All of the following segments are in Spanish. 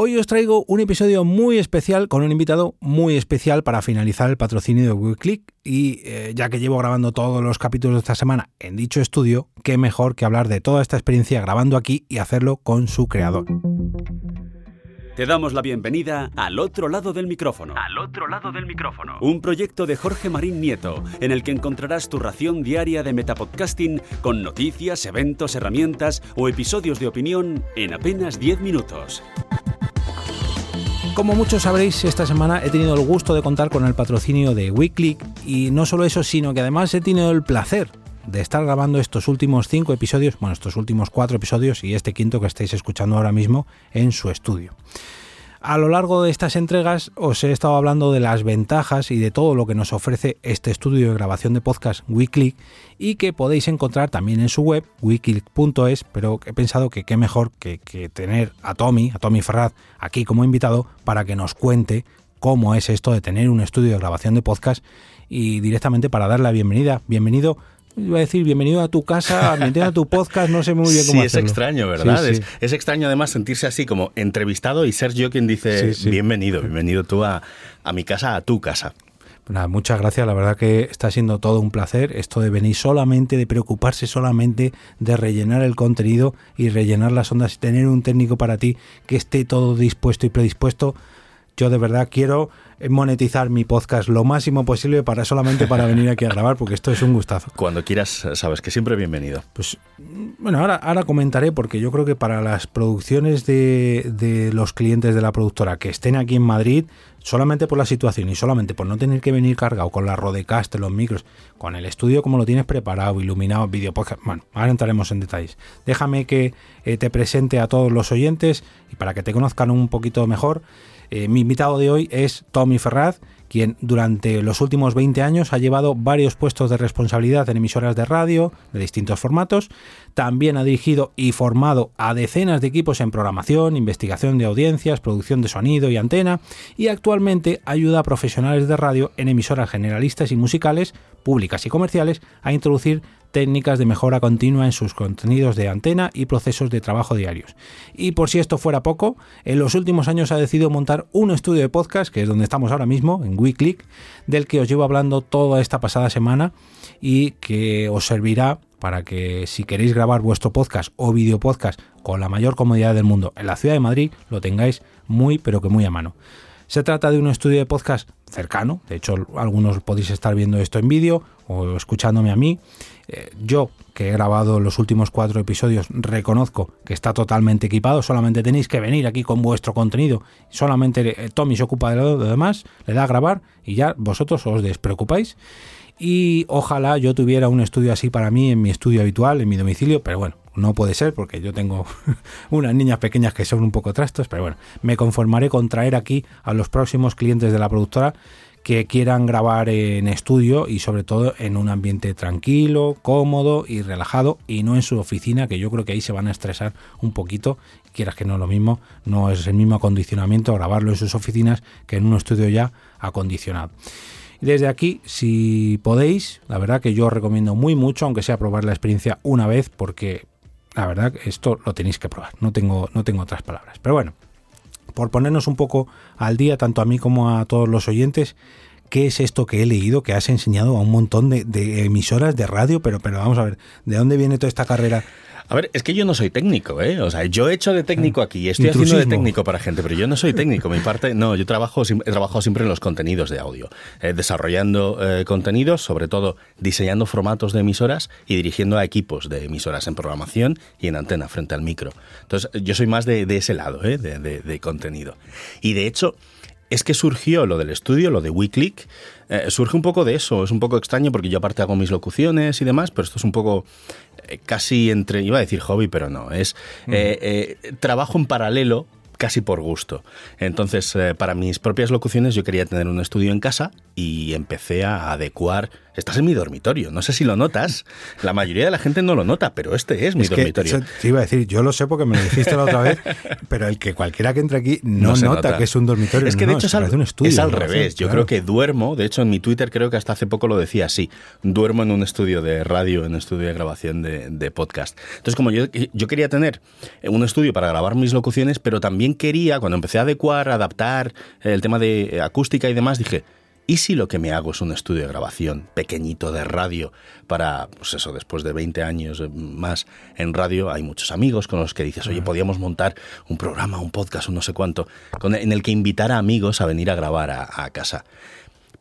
Hoy os traigo un episodio muy especial con un invitado muy especial para finalizar el patrocinio de WeClick y eh, ya que llevo grabando todos los capítulos de esta semana en dicho estudio, qué mejor que hablar de toda esta experiencia grabando aquí y hacerlo con su creador. Te damos la bienvenida al otro lado del micrófono. Al otro lado del micrófono. Un proyecto de Jorge Marín Nieto, en el que encontrarás tu ración diaria de metapodcasting con noticias, eventos, herramientas o episodios de opinión en apenas 10 minutos. Como muchos sabréis, esta semana he tenido el gusto de contar con el patrocinio de Weekly y no solo eso, sino que además he tenido el placer de estar grabando estos últimos cinco episodios, bueno, estos últimos cuatro episodios y este quinto que estáis escuchando ahora mismo en su estudio. A lo largo de estas entregas os he estado hablando de las ventajas y de todo lo que nos ofrece este estudio de grabación de podcast Weekly y que podéis encontrar también en su web weekly.es, pero he pensado que qué mejor que, que, tener a Tommy, a Tommy Ferraz, aquí como invitado para que nos cuente cómo es esto de tener un estudio de grabación de podcast y directamente para dar la bienvenida. Bienvenido iba a decir bienvenido a tu casa, bienvenido a tu podcast, no sé muy bien cómo Sí, es extraño, ¿verdad? Es, extraño además sentirse así como entrevistado y ser yo quien dice bienvenido, bienvenido tú a, mi casa, a tu casa. Nada, muchas gracias, la verdad que está siendo todo un placer esto de venir solamente, de preocuparse solamente de rellenar el contenido y rellenar las ondas y tener un técnico para ti que esté todo dispuesto y predispuesto. Yo de verdad quiero monetizar mi podcast lo máximo posible para solamente para venir aquí a grabar, porque esto es un gustazo. Cuando quieras, sabes que siempre bienvenido. Pues bueno, ahora, ahora comentaré, porque yo creo que para las producciones de, de los clientes de la productora que estén aquí en Madrid, solamente por la situación y solamente por no tener que venir cargado con la Rodecast, los micros, con el estudio como lo tienes preparado, iluminado, video podcast. Bueno, ahora entraremos en detalles. Déjame que eh, te presente a todos los oyentes y para que te conozcan un poquito mejor. Eh, mi invitado de hoy es Tommy Ferraz, quien durante los últimos 20 años ha llevado varios puestos de responsabilidad en emisoras de radio de distintos formatos. También ha dirigido y formado a decenas de equipos en programación, investigación de audiencias, producción de sonido y antena, y actualmente ayuda a profesionales de radio en emisoras generalistas y musicales, públicas y comerciales, a introducir técnicas de mejora continua en sus contenidos de antena y procesos de trabajo diarios. Y por si esto fuera poco, en los últimos años ha decidido montar un estudio de podcast, que es donde estamos ahora mismo, en WeClick, del que os llevo hablando toda esta pasada semana y que os servirá para que si queréis grabar vuestro podcast o video podcast con la mayor comodidad del mundo en la ciudad de Madrid, lo tengáis muy pero que muy a mano. Se trata de un estudio de podcast cercano, de hecho algunos podéis estar viendo esto en vídeo o escuchándome a mí, eh, yo, que he grabado los últimos cuatro episodios, reconozco que está totalmente equipado. Solamente tenéis que venir aquí con vuestro contenido. Solamente eh, Tommy se ocupa de lo demás, le da a grabar y ya vosotros os despreocupáis. Y ojalá yo tuviera un estudio así para mí en mi estudio habitual, en mi domicilio, pero bueno, no puede ser porque yo tengo unas niñas pequeñas que son un poco trastos, pero bueno, me conformaré con traer aquí a los próximos clientes de la productora que quieran grabar en estudio y sobre todo en un ambiente tranquilo, cómodo y relajado y no en su oficina, que yo creo que ahí se van a estresar un poquito. Quieras que no lo mismo, no es el mismo acondicionamiento grabarlo en sus oficinas que en un estudio ya acondicionado. Desde aquí, si podéis, la verdad que yo os recomiendo muy mucho, aunque sea probar la experiencia una vez, porque la verdad esto lo tenéis que probar, no tengo, no tengo otras palabras. Pero bueno, por ponernos un poco al día, tanto a mí como a todos los oyentes, ¿qué es esto que he leído que has enseñado a un montón de, emisoras de radio? Pero, pero vamos a ver, ¿de dónde viene toda esta carrera? A ver, es que yo no soy técnico, ¿eh? O sea, yo he hecho de técnico aquí, estoy haciendo de técnico para gente, pero yo no soy técnico. Mi parte, no, yo trabajo, he trabajado siempre en los contenidos de audio, eh, desarrollando eh, contenidos, sobre todo diseñando formatos de emisoras y dirigiendo a equipos de emisoras en programación y en antena frente al micro. Entonces, yo soy más de, ese lado, ¿eh? De, de contenido. Y de hecho, es que surgió lo del estudio, lo de WeClick, eh, surge un poco de eso. Es un poco extraño porque yo aparte hago mis locuciones y demás, pero esto es un poco eh, casi entre, iba a decir hobby, pero no, es eh, trabajo en paralelo casi por gusto. Entonces, para mis propias locuciones yo quería tener un estudio en casa y empecé a adecuar. Estás en mi dormitorio, no sé si lo notas. La mayoría de la gente no lo nota, pero este es mi dormitorio. te iba a decir, yo lo sé porque me lo dijiste la otra vez, pero el que cualquiera que entre aquí no, nota, que es un dormitorio. Es que de hecho es al, un estudio, es al revés. Yo creo que duermo, de hecho en mi Twitter creo que hasta hace poco lo decía así, duermo en un estudio de radio, en un estudio de grabación de, podcast. Entonces como yo, yo quería tener un estudio para grabar mis locuciones, pero también quería, cuando empecé a adecuar, adaptar el tema de acústica y demás, dije, ¿Y si lo que me hago es un estudio de grabación pequeñito de radio para, pues eso, después de 20 años más en radio, hay muchos amigos con los que dices, oye, podíamos montar un programa, un podcast, un no sé cuánto, en el que invitar a amigos a venir a grabar a casa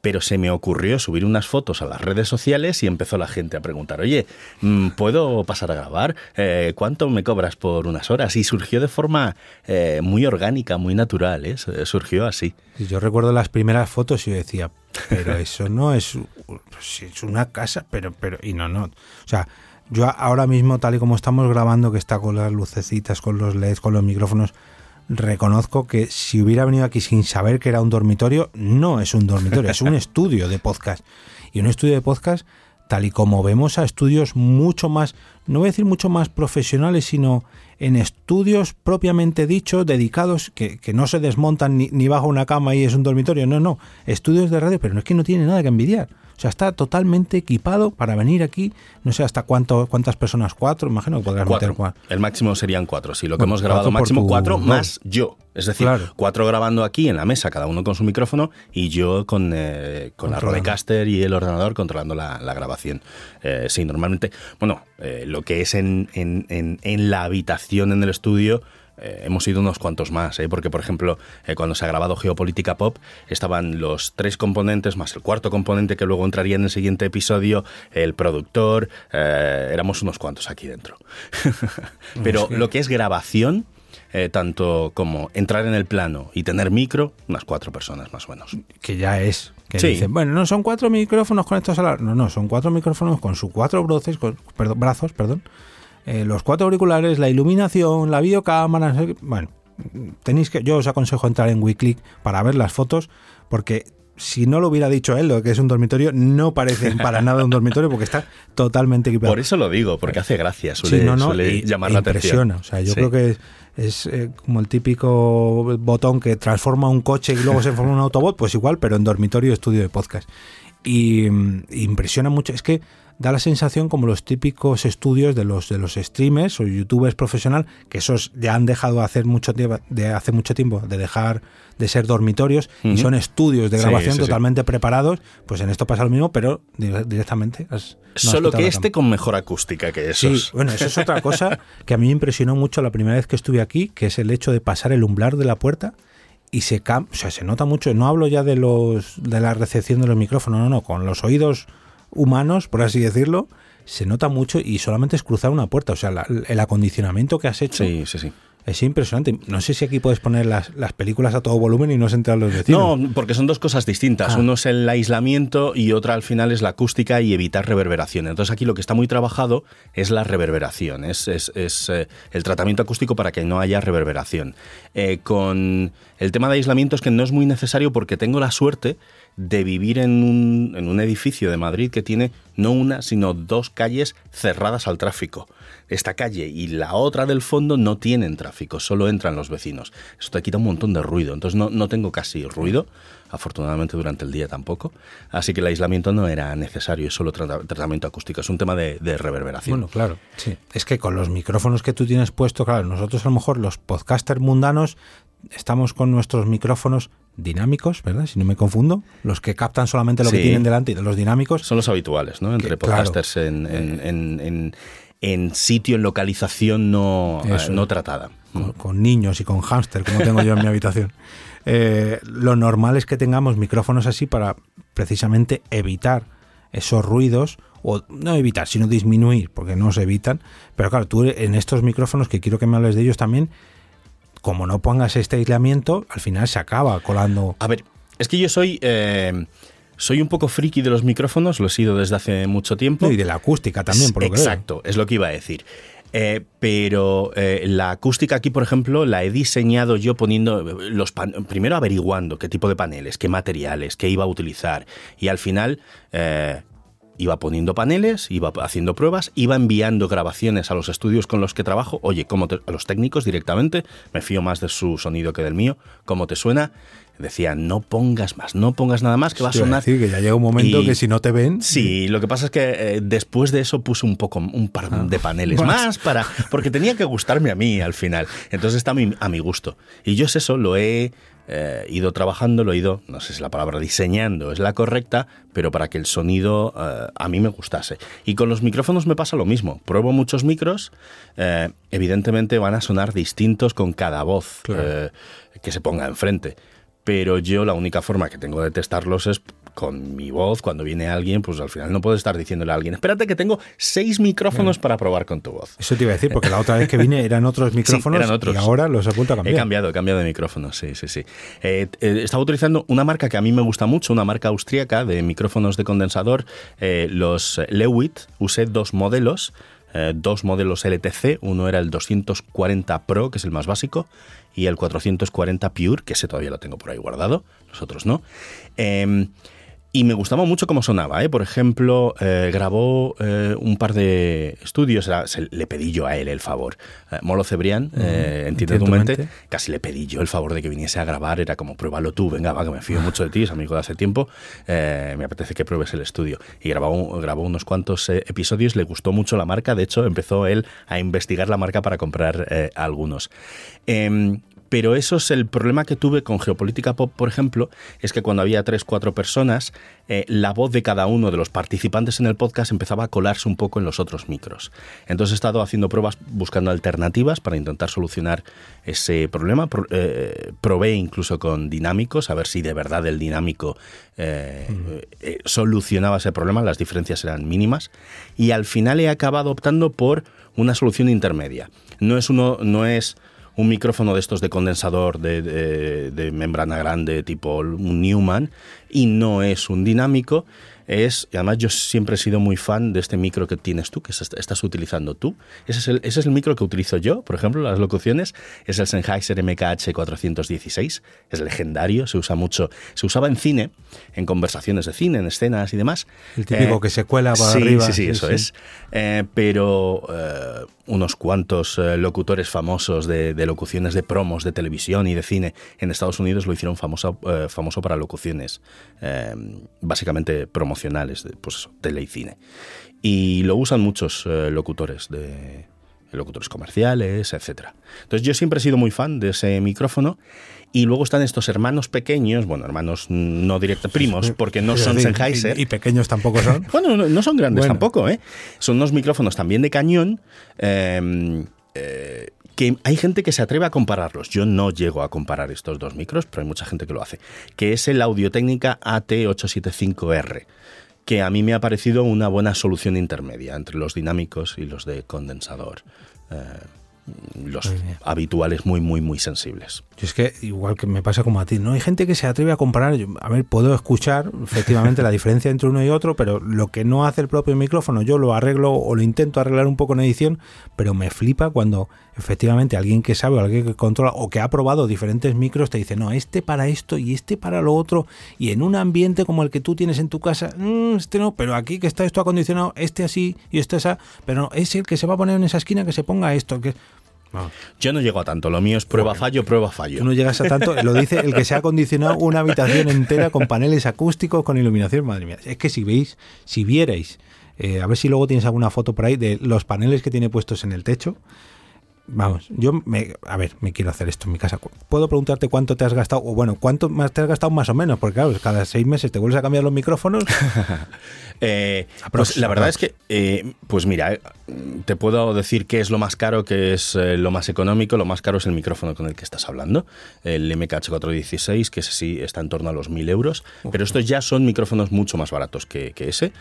pero se me ocurrió subir unas fotos a las redes sociales y empezó la gente a preguntar, oye, mm, ¿puedo pasar a grabar? Eh, ¿Cuánto me cobras por unas horas? Y surgió de forma eh, muy orgánica, muy natural, ¿eh? surgió así. Yo recuerdo las primeras fotos y yo decía, pero eso no es, es una casa, pero, pero, y no, no. O sea, yo ahora mismo, tal y como estamos grabando, que está con las lucecitas, con los LEDs, con los micrófonos, reconozco que si hubiera venido aquí sin saber que era un dormitorio, no es un dormitorio, es un estudio de podcast. Y un estudio de podcast, tal y como vemos a estudios mucho más, no voy a decir mucho más profesionales, sino en estudios propiamente dichos, dedicados, que, no se desmontan ni, ni bajo una cama y es un dormitorio, no, no, estudios de radio, pero no es que no tiene nada que envidiar. O sea, está totalmente equipado para venir aquí. No sé hasta cuánto, cuántas personas, cuatro, imagino que podrás meter cuatro. El máximo serían cuatro, sí. Lo que hemos grabado máximo cuatro más yo. Es decir, cuatro grabando aquí en la mesa, cada uno con su micrófono, y yo con, eh, con la Rodecaster y el ordenador controlando la, grabación. Eh, sí, normalmente, bueno, eh, lo que es en, en, en, en la habitación, en el estudio, eh, hemos ido unos cuantos más, ¿eh? porque por ejemplo, eh, cuando se ha grabado Geopolítica Pop, estaban los tres componentes más el cuarto componente que luego entraría en el siguiente episodio, el productor, éramos unos cuantos aquí dentro. Pero lo que es grabación, tanto como entrar en el plano y tener micro, unas cuatro personas más o menos. Que ya es. Que dicen, bueno, no son cuatro micrófonos conectados a la... No, no, son cuatro micrófonos con sus cuatro brazos, perdón, brazos, perdón, eh, los cuatro auriculares, la iluminación, la videocámara, bueno, tenéis que, yo os aconsejo entrar en WeClick para ver las fotos, porque si no lo hubiera dicho él, lo que es un dormitorio, no parece para nada un dormitorio porque está totalmente equipado. Por eso lo digo, porque hace gracia, suele, sí, llamar la atención. O sea, yo creo que es, eh, como el típico botón que transforma un coche y luego se forma un autobot, pues igual, pero en dormitorio estudio de podcast. Y mm, impresiona mucho, es que da la sensación como los típicos estudios de los de los streamers o youtubers profesional que esos ya han dejado de hacer mucho tiempo de hace mucho tiempo de dejar de ser dormitorios y son estudios de grabación totalmente preparados pues en esto pasa lo mismo pero directamente solo que este con mejor acústica que esos. Sí bueno eso es otra cosa que a mí me impresionó mucho la primera vez que estuve aquí que es el hecho de pasar el umbral de la puerta y se o sea, se nota mucho no hablo ya de los de la recepción de los micrófonos no no con los oídos humanos, por así decirlo, se nota mucho y solamente es cruzar una puerta. O sea, el acondicionamiento que has hecho. Sí, sí, sí. Es impresionante. No sé si aquí puedes poner las, películas a todo volumen y no se enteran los vecinos. No, porque son dos cosas distintas. Ah. Uno es el aislamiento y otra al final es la acústica y evitar reverberación. Entonces aquí lo que está muy trabajado es la reverberación, es, eh, el tratamiento acústico para que no haya reverberación. Eh, con el tema de aislamiento es que no es muy necesario porque tengo la suerte de vivir en un, en un edificio de Madrid que tiene no una, sino dos calles cerradas al tráfico. Esta calle y la otra del fondo no tienen tráfico, solo entran los vecinos. Eso te quita un montón de ruido. Entonces no, no tengo casi ruido, afortunadamente durante el día tampoco. Así que el aislamiento no era necesario, es solo tratamiento acústico, es un tema de, reverberación. Bueno, claro, sí. Es que con los micrófonos que tú tienes puesto, claro, nosotros a lo mejor los podcasters mundanos estamos con nuestros micrófonos dinámicos, ¿verdad? Si no me confundo, los que captan solamente lo que tienen delante y los dinámicos. Son los habituales, ¿no? Entre podcasters en, en, sitio, en localización no, eh, no tratada. Con, niños y con hámster, como tengo yo en mi habitación. Eh, lo normal es que tengamos micrófonos así para precisamente evitar esos ruidos o no evitar, sino disminuir, porque no se evitan. Pero claro, tú en estos micrófonos, que quiero que me hables de ellos también, como no pongas este aislamiento, al final se acaba colando. A ver, es que yo soy. Eh, soy un poco friki de los micrófonos, lo he sido desde hace mucho tiempo. Y de la acústica también, por lo Exacto, es lo que iba a decir. Eh, pero eh, la acústica aquí, por ejemplo, la he diseñado yo poniendo los primero averiguando qué tipo de paneles, qué materiales, qué iba a utilizar y al final eh, iba poniendo paneles, iba haciendo pruebas, iba enviando grabaciones a los estudios con los que trabajo. Oye, ¿cómo a los técnicos directamente, me fío más de su sonido que del mío. ¿Cómo te suena? Decía, no pongas más, no pongas nada más que va a sonar. Decir, que ya llega un momento que si no te ven. Sí, lo que pasa es que eh, después de eso puse un poco, un par ah. de paneles más para. Porque tenía que gustarme a mí al final. Entonces está a mi, a mi gusto. Y yo es eso, lo he eh, ido trabajando, lo he ido, no sé si la palabra diseñando es la correcta, pero para que el sonido eh, a mí me gustase. Y con los micrófonos me pasa lo mismo. Pruebo muchos micros, eh, evidentemente van a sonar distintos con cada voz que se ponga enfrente pero yo la única forma que tengo de testarlos es con mi voz, cuando viene alguien, pues al final no puedo estar diciéndole a alguien, espérate que tengo seis micrófonos para probar con tu voz. Eso te iba a decir, porque la otra vez que vine eran otros micrófonos eran otros. y ahora los he vuelto a cambiar. He cambiado, he cambiado de micrófonos, sí, sí, sí. Eh, eh, estaba utilizando una marca que a mí me gusta mucho, una marca austríaca de micrófonos de condensador, eh, los Lewitt, usé dos modelos, dos modelos LTC, uno era el 240 Pro, que es el más básico, y el 440 Pure, que ese todavía lo tengo por ahí guardado, los otros no. Em, y me gustaba mucho cómo sonaba. ¿eh? Por ejemplo, eh, grabó eh, un par de estudios, le pedí yo a él el favor. Eh, Molo Cebrián, entiende tu mente, casi le pedí yo el favor de que viniese a grabar. Era como, pruébalo tú, venga, va, que me fío mucho de ti, es amigo de hace tiempo. me apetece que pruebes el estudio. Y grabó, grabó unos cuantos episodios, le gustó mucho la marca. De hecho, empezó él a investigar la marca para comprar algunos. Pero eso es el problema que tuve con Geopolítica Pop, por ejemplo, es que cuando había tres, cuatro personas, eh, la voz de cada uno de los participantes en el podcast empezaba a colarse un poco en los otros micros. Entonces he estado haciendo pruebas buscando alternativas para intentar solucionar ese problema. Eh, probé incluso con dinámicos, a ver si de verdad el dinámico eh, solucionaba ese problema, las diferencias eran mínimas. Y al final he acabado optando por una solución intermedia. No es uno, no es un micrófono de estos de condensador de, membrana grande tipo un Newman y no es un dinámico. Es, además yo siempre he sido muy fan de este micro que tienes tú, que estás utilizando tú. Ese es, el, ese es el micro que utilizo yo, por ejemplo, las locuciones. Es el Sennheiser MKH 416. Es legendario, se usa mucho. Se usaba en cine, en conversaciones de cine, en escenas y demás. El típico eh, que se cuela para arriba. Sí, sí, eso es. Eh, pero eh, unos cuantos eh, locutores famosos de, locuciones de promos de televisión y de cine en Estados Unidos lo hicieron famoso, eh, famoso para locuciones eh, básicamente promocionales, de, pues tele y cine. Y lo usan muchos locutores de locutores comerciales, etcétera. Entonces yo siempre he sido muy fan de ese micrófono y luego están estos hermanos pequeños, bueno, hermanos no directos, primos, porque no son Sennheiser. Y, pequeños tampoco son. bueno, no, son grandes tampoco, ¿eh? Son unos micrófonos también de cañón. Em, eh, que hay gente que se atreve a compararlos. Yo no llego a comparar estos dos micros, pero hay mucha gente que lo hace. Que es el Audio Técnica AT875R que a mí me ha parecido una buena solución intermedia entre los dinámicos y los de condensador. Eh, los habituales muy, muy, muy sensibles. es que igual que me pasa como a ti, ¿no? Hay gente que se atreve a comparar, a ver, puedo escuchar efectivamente la diferencia entre uno y otro, pero lo que no hace el propio micrófono, yo lo arreglo o lo intento arreglar un poco en edición, pero me flipa cuando efectivamente alguien que sabe o alguien que controla o que ha probado diferentes micros te dice, no, este para esto y este para lo otro, y en un ambiente como el que tú tienes en tu casa, mm, este no, pero aquí que está esto acondicionado, este así y este así, pero no, es el que se va a poner en esa esquina que se ponga esto, que Ah. Yo no llego a tanto, lo mío es prueba fallo, prueba fallo. Tú no llegas a tanto, lo dice el que se ha acondicionado una habitación entera con paneles acústicos, con iluminación, madre mía. Es que si veis, si vierais, eh, a ver si luego tienes alguna foto por ahí de los paneles que tiene puestos en el techo, Vamos, yo me, a ver, me quiero hacer esto en mi casa. ¿Puedo preguntarte cuánto te has gastado? O bueno, ¿cuánto más te has gastado más o menos? Porque claro, cada seis meses te vuelves a cambiar los micrófonos. Eh, pues la verdad es que, eh, pues mira, te puedo decir qué es lo más caro, qué es eh, lo más económico. Lo más caro es el micrófono con el que estás hablando, el MKH416, que ese sí está en torno a los 1000 euros. Pero estos ya son micrófonos mucho más baratos que, que ese.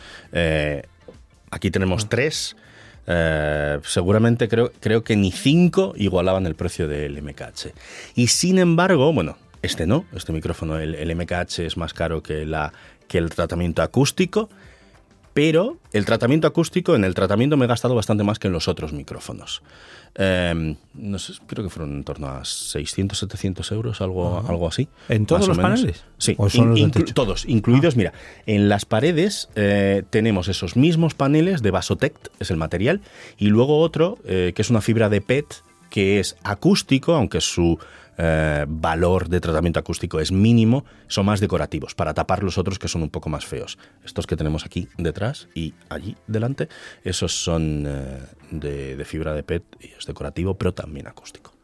aquí tenemos ah. tres. Eh, seguramente creo, creo que ni 5 igualaban el precio del MKH. Y sin embargo, bueno, este no, este micrófono, el, MKH es más caro que, la, que el tratamiento acústico. Pero el tratamiento acústico, en el tratamiento me he gastado bastante más que en los otros micrófonos. Em, no sé, creo que fueron en torno a 600, 700 euros, algo, algo así. ¿En todos los paneles? Sí, todos, incluidos. Ah. Mira, en las paredes eh, tenemos esos mismos paneles de Vasotect, es el material, y luego otro eh, que es una fibra de PET que es acústico, aunque su eh, valor de tratamiento acústico es mínimo, son más decorativos, para tapar los otros que son un poco más feos. Estos que tenemos aquí detrás y allí delante, esos son eh, de, fibra de PET y es decorativo, pero también acústico.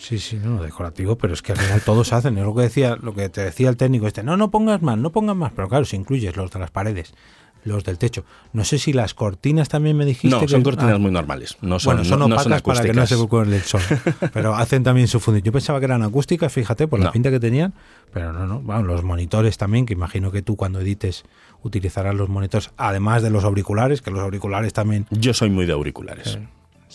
Sí, sí, no, decorativo, pero es que al final todos hacen, es lo que decía, lo que te decía el técnico este, no, no pongas más, no pongas más, pero claro, si incluyes los de las paredes, los del techo. No sé si las cortinas también me dijiste. No, son cortinas ah. muy normales. No son, bueno, son opacas para que no se con el sol. pero hacen también su función. Yo pensaba que eran acústicas, fíjate, por la pinta que tenían. Pero no, no. Bueno, los monitores también, que imagino que tú cuando edites utilizarás los monitores, además de los auriculares, que los auriculares también. Yo soy muy de auriculares. sí,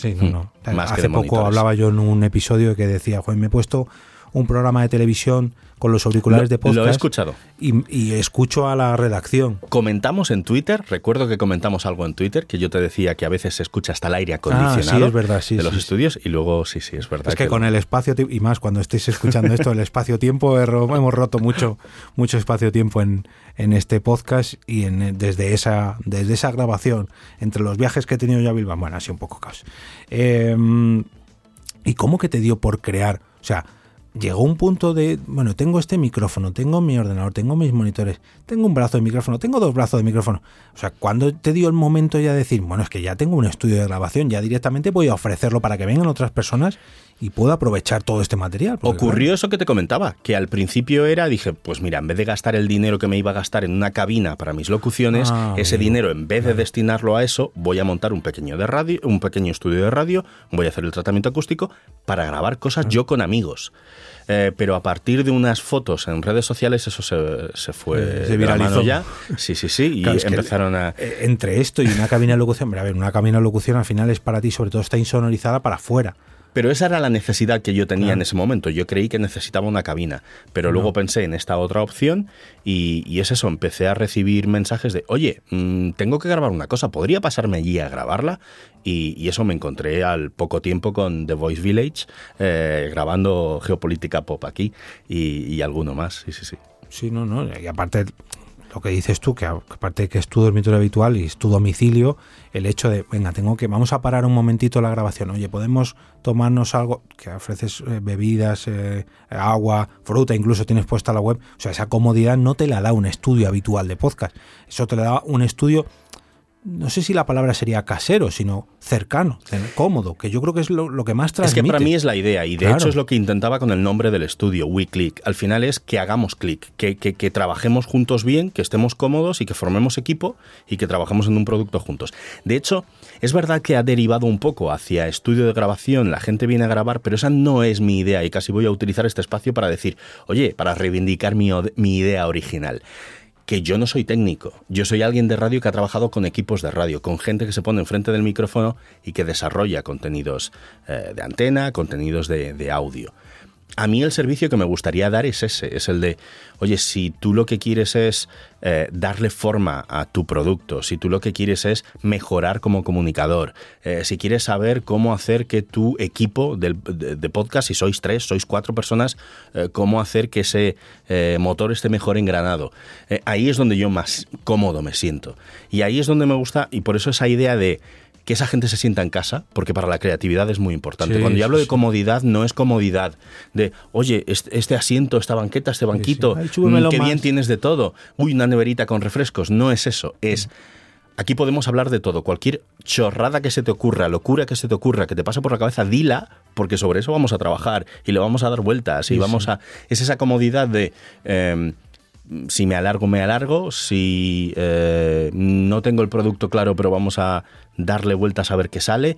no, no. Hmm. Hace poco hablaba yo en un episodio que decía, joder, me he puesto un programa de televisión con los auriculares de podcast. Lo he escuchado. Y, escucho a la redacción. Comentamos en Twitter, recuerdo que comentamos algo en Twitter, que yo te decía que a veces se escucha hasta el aire acondicionado ah, es verdad, sí, de los estudios, y luego sí, sí, es verdad. Es que, con el espacio, y más cuando estéis escuchando esto, el espacio-tiempo, hemos roto mucho, mucho espacio-tiempo en, en este podcast y en, desde, esa, desde esa grabación, entre los viajes que he tenido yo a Bilbao, bueno, ha sido un poco caos. Em, ¿Y cómo que te dio por crear? O sea, llegó un punto de, bueno, tengo este micrófono, tengo mi ordenador, tengo mis monitores, tengo un brazo de micrófono, tengo dos brazos de micrófono. O sea, cuando te dio el momento ya de decir, bueno, es que ya tengo un estudio de grabación, ya directamente voy a ofrecerlo para que vengan otras personas y pueda aprovechar todo este material. Ocurrió eso que te comentaba, que al principio era, dije, pues mira, en vez de gastar el dinero que me iba a gastar en una cabina para mis locuciones, ah, ese dinero, en vez de destinarlo a eso, voy a montar un pequeño de radio, un pequeño estudio de radio, voy a hacer el tratamiento acústico para grabar cosas yo con amigos. Eh, pero a partir de unas fotos en redes sociales eso se, fue eh, se viralizó. ya. Sí sí sí y empezaron a eh, entre esto y una cabina de locución a ver una cabina de locución al final es para ti sobre todo está insonorizada para afuera pero esa era la necesidad que yo tenía en ese momento. Yo creí que necesitaba una cabina, pero luego pensé en esta otra opción y, es eso, empecé a recibir mensajes de, oye, mm, tengo que grabar una cosa, ¿podría pasarme allí a grabarla? Y, eso me encontré al poco tiempo con The Voice Village, eh, grabando Geopolítica Pop aquí y, y alguno más, sí, sí, sí. Sí, no, no, y aparte lo que dices tú, que aparte de que es tu dormitorio habitual y es tu domicilio, el hecho de, venga, tengo que, vamos a parar un momentito la grabación, oye, podemos tomarnos algo, que ofreces eh, bebidas, eh, agua, fruta, incluso tienes puesta la web, o sea, esa comodidad no te la da un estudio habitual de podcast, eso te la da un estudio no sé si la palabra sería casero, sino cercano, cómodo, que yo creo que es lo, que más transmite. Es que para mí es la idea, y de hecho es lo que intentaba con el nombre del estudio, WeClick. Al final es que hagamos clic, que, que, trabajemos juntos bien, que estemos cómodos y que formemos equipo y que trabajemos en un producto juntos. De hecho, es verdad que ha derivado un poco hacia estudio de grabación, la gente viene a grabar, pero esa no es mi idea y casi voy a utilizar este espacio para decir, oye, para reivindicar mi, mi idea original que yo no soy técnico, yo soy alguien de radio que ha trabajado con equipos de radio, con gente que se pone enfrente del micrófono y que desarrolla contenidos eh, de antena, contenidos de audio a mí el servicio que me gustaría dar es ese, es el de, oye, si tú lo que quieres es eh, darle forma a tu producto, si tú lo que quieres es mejorar como comunicador, eh, si quieres saber cómo hacer que tu equipo de, podcast, si sois tres, sois cuatro personas, eh, cómo hacer que ese motor esté mejor engranado, ahí es donde yo más cómodo me siento. Y ahí es donde me gusta, y por eso esa idea de que esa gente se sienta en casa, porque para la creatividad es muy importante. Cuando yo hablo de comodidad, no es comodidad de, oye, este, asiento, esta banqueta, este banquito, mm, qué bien tienes de todo. Uy, una neverita con refrescos. No es eso, es... Aquí podemos hablar de todo, cualquier chorrada que se te ocurra, locura que se te ocurra, que te pase por la cabeza, dila, porque sobre eso vamos a trabajar y le vamos a dar vueltas y vamos a... Es esa comodidad de... Em, si me alargo, me alargo. Si eh, no tengo el producto claro, pero vamos a darle vueltas a ver qué sale.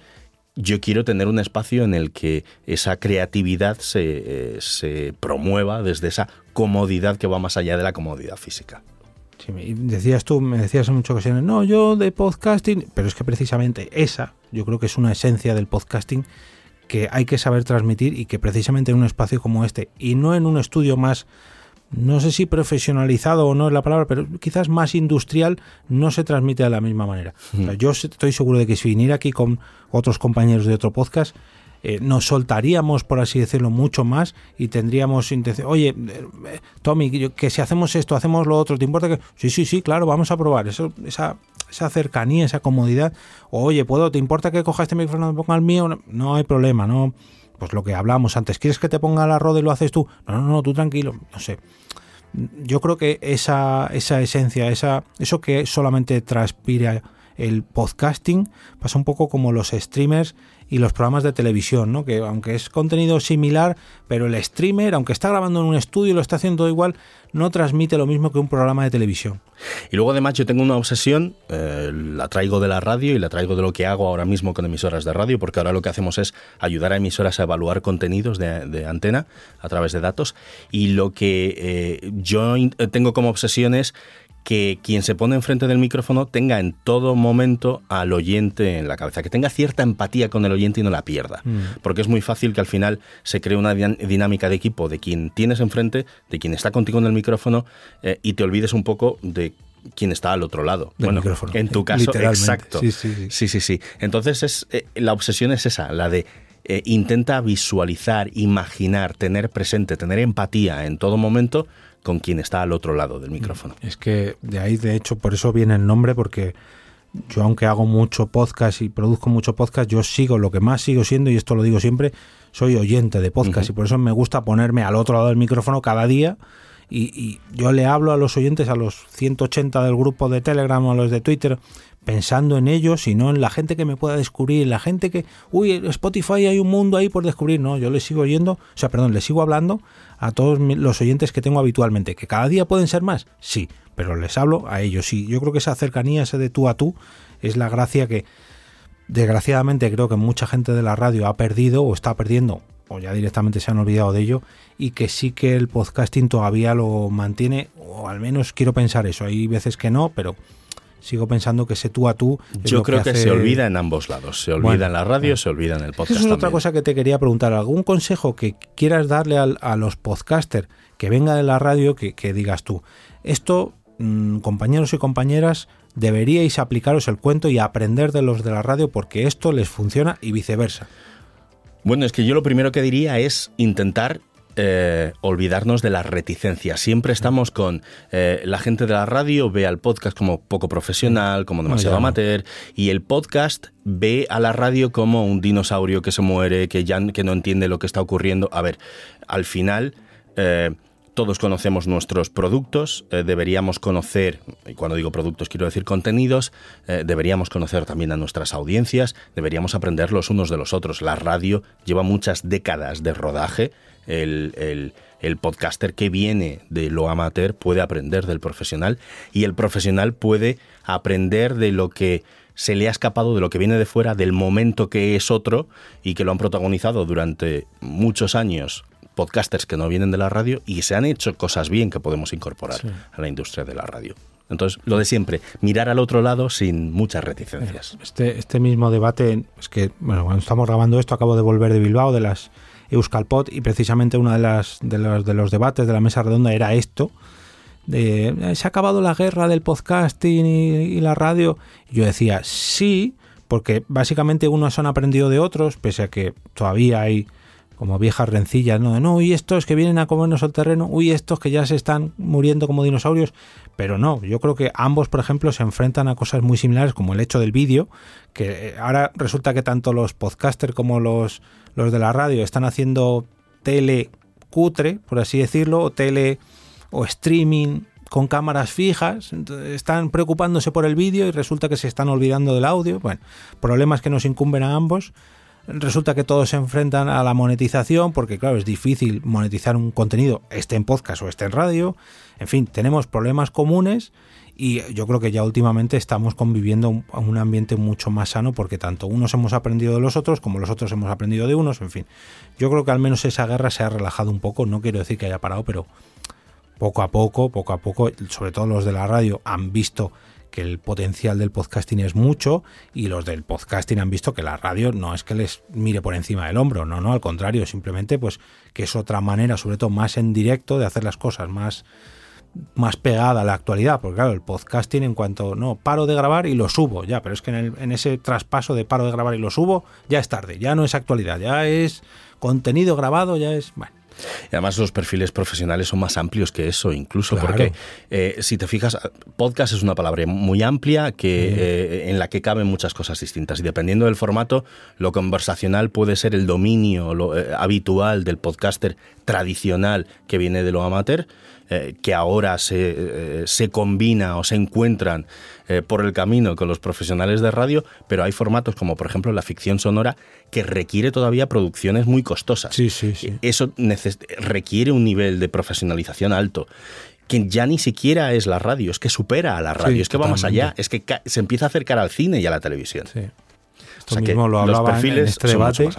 Yo quiero tener un espacio en el que esa creatividad se, eh, se promueva desde esa comodidad que va más allá de la comodidad física. Sí, decías tú, me decías en muchas ocasiones, no, yo de podcasting, pero es que precisamente esa, yo creo que es una esencia del podcasting que hay que saber transmitir y que precisamente en un espacio como este, y no en un estudio más no sé si profesionalizado o no es la palabra, pero quizás más industrial, no se transmite de la misma manera. yo estoy seguro de que si viniera aquí con otros compañeros de otro podcast, eh, nos soltaríamos, por así decirlo, mucho más y tendríamos intención, oye, eh, Tommy, que si hacemos esto, hacemos lo otro, ¿te importa que...? Sí, sí, sí, claro, vamos a probar. Eso, esa, esa cercanía, esa comodidad. oye, ¿puedo? ¿Te importa que coja este micrófono y ponga el mío? No, no hay problema, no pues lo que hablábamos antes, ¿quieres que te ponga la roda y lo haces tú? No, no, no, tú tranquilo, no sé. Yo creo que esa, esa esencia, esa, eso que solamente transpira el podcasting, pasa un poco como los streamers y los programas de televisión, ¿no? Que aunque es contenido similar, pero el streamer, aunque está grabando en un estudio y lo está haciendo igual, no transmite lo mismo que un programa de televisión. Y luego además yo tengo una obsesión, eh, la traigo de la radio y la traigo de lo que hago ahora mismo con emisoras de radio, porque ahora lo que hacemos es ayudar a emisoras a evaluar contenidos de, antena a través de datos. Y lo que eh, yo tengo como obsesión es que quien se pone enfrente del micrófono tenga en todo momento al oyente en la cabeza, que tenga cierta empatía con el oyente y no la pierda. Mm. Porque es muy fácil que al final se cree una dinámica de equipo de quien tienes enfrente, de quien está contigo en el micrófono, eh, y te olvides un poco de quien está al otro lado. bueno, en tu caso, exacto. Sí, sí, sí. Entonces es, eh, la obsesión es esa, la de eh, intenta visualizar, imaginar, tener presente, tener empatía en todo momento con quien está al otro lado del micrófono. Es que de ahí, de hecho, por eso viene el nombre, porque yo aunque hago mucho podcast y produzco mucho podcast, yo sigo, lo que más sigo siendo, y esto lo digo siempre, soy oyente de podcast y por eso me gusta ponerme al otro lado del micrófono cada día y, y, yo le hablo a los oyentes, a los 180 del grupo de Telegram o a los de Twitter, pensando en ellos, sino en la gente que me pueda descubrir, la gente que, uy, Spotify hay un mundo ahí por descubrir. No, yo les sigo oyendo, o sea, perdón, les sigo hablando a todos los oyentes que tengo habitualmente, que cada día pueden ser más, sí, pero les hablo a ellos. Sí, yo creo que esa cercanía, ese de tú a tú, es la gracia que, desgraciadamente, creo que mucha gente de la radio ha perdido o está perdiendo, o ya directamente se han olvidado de ello, y que sí que el podcasting todavía lo mantiene, o al menos quiero pensar eso. Hay veces que no, pero sigo pensando que ese tú a tú. Yo creo que, se olvida en ambos lados. Se olvida en la radio, se olvida en el podcast. Esa es otra cosa que te quería preguntar. ¿Algún consejo que quieras darle a los podcasters que venga de la radio que, digas tú? Esto, mm, compañeros y compañeras, deberíais aplicaros el cuento y aprender de los de la radio porque esto les funciona y viceversa. Bueno, es que yo lo primero que diría es intentar eh, olvidarnos de las reticencias. Siempre estamos con eh, la gente de la radio ve al podcast como poco profesional, como demasiado amateur, y el podcast ve a la radio como un dinosaurio que se muere, que ya que no entiende lo que está ocurriendo. A ver, al final. Eh, todos conocemos nuestros productos, deberíamos conocer, y cuando digo productos quiero decir contenidos, deberíamos conocer también a nuestras audiencias, deberíamos aprender los unos de los otros. La radio lleva muchas décadas de rodaje el, podcaster que viene de lo amateur puede aprender del profesional y el profesional puede aprender de lo que se le ha escapado, de lo que viene de fuera, del momento que es otro y que lo han protagonizado durante muchos años podcasters que no vienen de la radio y se han hecho cosas bien que podemos incorporar a la industria de la radio. Entonces, lo de siempre, mirar al otro lado sin muchas reticencias. Este, este mismo debate, es que, bueno, cuando estamos grabando esto, acabo de volver de Bilbao, de las Euskalpot y precisamente uno de, las, de, los, de los debates de la mesa redonda era esto. De, eh, se ha acabado la guerra del podcasting y, la radio. yo decía, sí, porque básicamente unos han aprendido de otros, pese a que todavía hay como viejas rencillas, ¿no? no, y estos que vienen a comernos el terreno, uy, estos que ya se están muriendo como dinosaurios, pero no, yo creo que ambos, por ejemplo, se enfrentan a cosas muy similares, como el hecho del vídeo, que ahora resulta que tanto los podcasters como los los de la radio están haciendo tele cutre, por así decirlo, o tele o streaming con cámaras fijas, están preocupándose por el vídeo y resulta que se están olvidando del audio. Bueno, problemas que nos incumben a ambos. Resulta que todos se enfrentan a la monetización, porque claro, es difícil monetizar un contenido, esté en podcast o esté en radio. En fin, tenemos problemas comunes y yo creo que ya últimamente estamos conviviendo en un ambiente mucho más sano porque tanto unos hemos aprendido de los otros como los otros hemos aprendido de unos, en fin. Yo creo que al menos esa guerra se ha relajado un poco, no quiero decir que haya parado, pero poco a poco, poco a poco, sobre todo los de la radio han visto que el potencial del podcasting es mucho y los del podcasting han visto que la radio no es que les mire por encima del hombro, no, no, al contrario, simplemente pues que es otra manera, sobre todo más en directo, de hacer las cosas más más pegada a la actualidad, porque claro, el podcasting en cuanto, no, paro de grabar y lo subo, ya, pero es que en, en, ese traspaso de paro de grabar y lo subo, ya es tarde, ya no es actualidad, ya es contenido grabado, ya es, bueno, y además los perfiles profesionales son más amplios que eso, incluso porque eh, si te fijas, podcast es una palabra muy amplia que, eh, en la que caben muchas cosas distintas. Y dependiendo del formato, lo conversacional puede ser el dominio lo, eh, habitual del podcaster tradicional que viene de lo amateur eh, que ahora se, eh, se, combina o se encuentran eh, por el camino con los profesionales de radio, pero hay formatos como por ejemplo la ficción sonora que requiere todavía producciones muy costosas. Sí, sí, sí. Eso requiere un nivel de profesionalización alto que ya ni siquiera es la radio, es que supera a la radio, es que va más allá, es que se empieza a acercar al cine y a la televisión. Sí mismo lo hablaba en este debate.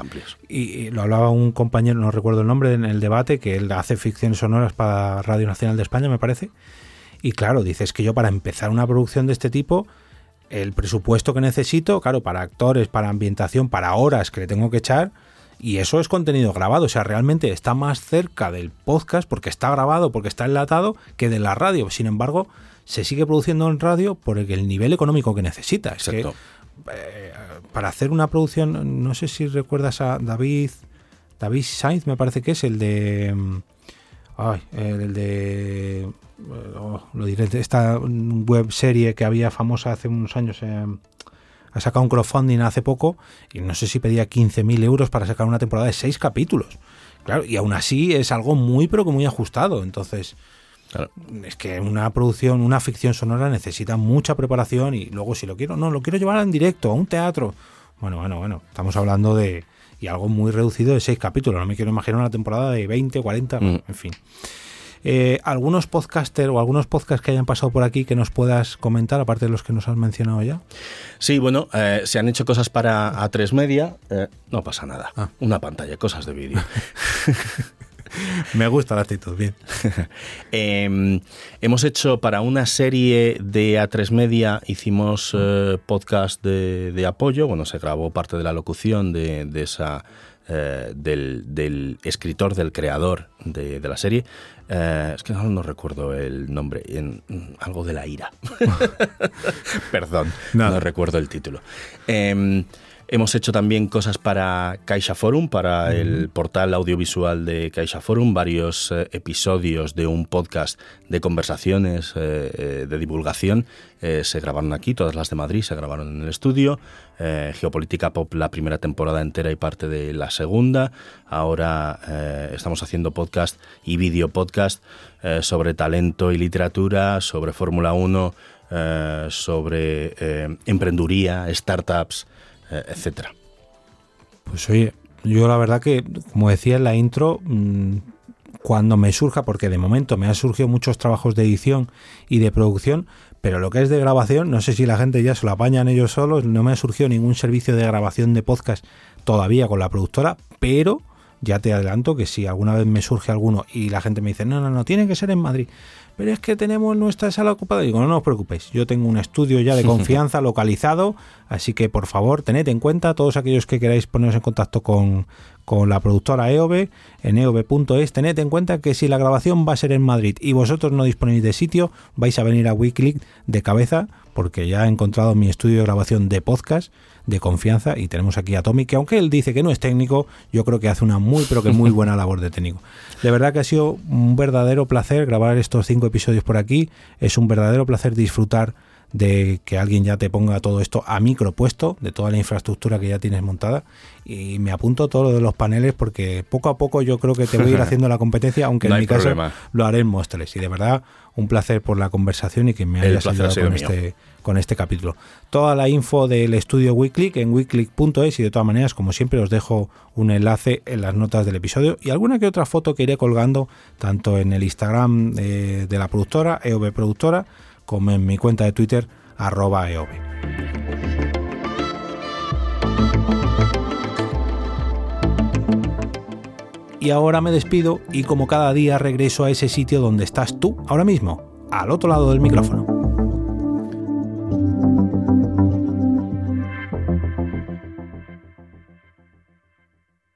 Y, lo hablaba un compañero, no recuerdo el nombre, en el debate, que él hace ficciones sonoras para Radio Nacional de España, me parece. Y claro, dices que yo para empezar una producción de este tipo, el presupuesto que necesito, claro, para actores, para ambientación, para horas que le tengo que echar, y eso es contenido grabado, o sea, realmente está más cerca del podcast porque está grabado, porque está enlatado, que de la radio. Sin embargo, se sigue produciendo en radio por el nivel económico que necesita. Es que, eh, para hacer una producción, no sé si recuerdas a David, David Sainz, me parece que es el de, mm, ay, el de, oh, diré, esta web serie que había famosa hace unos años. Eh, ha sacado un crowdfunding hace poco y no sé si pedía 15.000 euros para sacar una temporada de seis capítulos. Claro, y aún así es algo muy, pero que muy ajustado. Entonces, es que una producción, una ficción sonora necesita mucha preparación y luego si lo quiero, no, lo quiero llevar en directo, a un teatro. Bueno, bueno, bueno, estamos hablando de y algo muy reducido de seis capítulos. No me quiero imaginar una temporada de 20, 40, mm. en fin. Eh, algunos podcasters o algunos podcasts que hayan pasado por aquí que nos puedas comentar, aparte de los que nos has mencionado ya. Sí, bueno, eh, se han hecho cosas para A3 Media, eh, no pasa nada. Ah. Una pantalla, cosas de vídeo. Me gusta la actitud, bien. Em, hemos hecho para una serie de A3 Media, hicimos eh, podcast de, apoyo, bueno, se grabó parte de la locución de, esa... Eh, del, escritor, del creador de, la serie. Eh, es que no, recuerdo el nombre, en, algo de la ira. Perdón, no. recuerdo el título. Em, Hemos hecho también cosas para Caixa Forum, para el portal audiovisual de Caixa Forum, varios eh, episodios de un podcast de conversaciones, eh, eh, de divulgación. se grabaron aquí, todas las de Madrid se grabaron en el estudio. Geopolítica Pop, la primera temporada entera y parte de la segunda. Ahora estamos haciendo podcast y video podcast sobre talento y literatura, sobre Fórmula 1, sobre emprenduría, startups. Eh, etcétera. Pues oye, yo la verdad que, como decía en la intro, mm, cuando me surja, porque de momento me han surgido muchos trabajos de edición y de producción, pero lo que es de grabación, no sé si la gente ya se lo apañan ellos solos, no me ha surgido ningún servicio de grabación de podcast todavía con la productora, pero ya te adelanto que si alguna vez me surge alguno y la gente me dice, no, no, no, tiene que ser en Madrid, pero es que tenemos nuestra sala ocupada. Digo, no, no os preocupéis, yo tengo un estudio ya de confianza localizado, así que por favor tened en cuenta todos aquellos que queráis poneros en contacto con, con la productora EOB en eob.es, tened en cuenta que si la grabación va a ser en Madrid y vosotros no disponéis de sitio, vais a venir a Weekly de cabeza porque ya he encontrado mi estudio de grabación de podcast de confianza y tenemos aquí a Tommy, que aunque él dice que no es técnico, yo creo que hace una muy, pero que muy buena labor de técnico. De verdad que ha sido un verdadero placer grabar estos cinco episodios por aquí, es un verdadero placer disfrutar de que alguien ya te ponga todo esto a micro puesto, de toda la infraestructura que ya tienes montada. Y me apunto todo lo de los paneles porque poco a poco yo creo que te voy a ir haciendo la competencia, aunque en mi caso lo haré en Móstoles. Y de verdad, un placer por la conversación y que me hayas ayudado con este, con este capítulo. Toda la info del estudio Weekly en weekly.es y de todas maneras, como siempre, os dejo un enlace en las notas del episodio y alguna que otra foto que iré colgando tanto en el Instagram de, de la productora, EOB Productora, como en mi cuenta de Twitter, arroba EOB. Y ahora me despido y como cada día regreso a ese sitio donde estás tú ahora mismo, al otro lado del micrófono.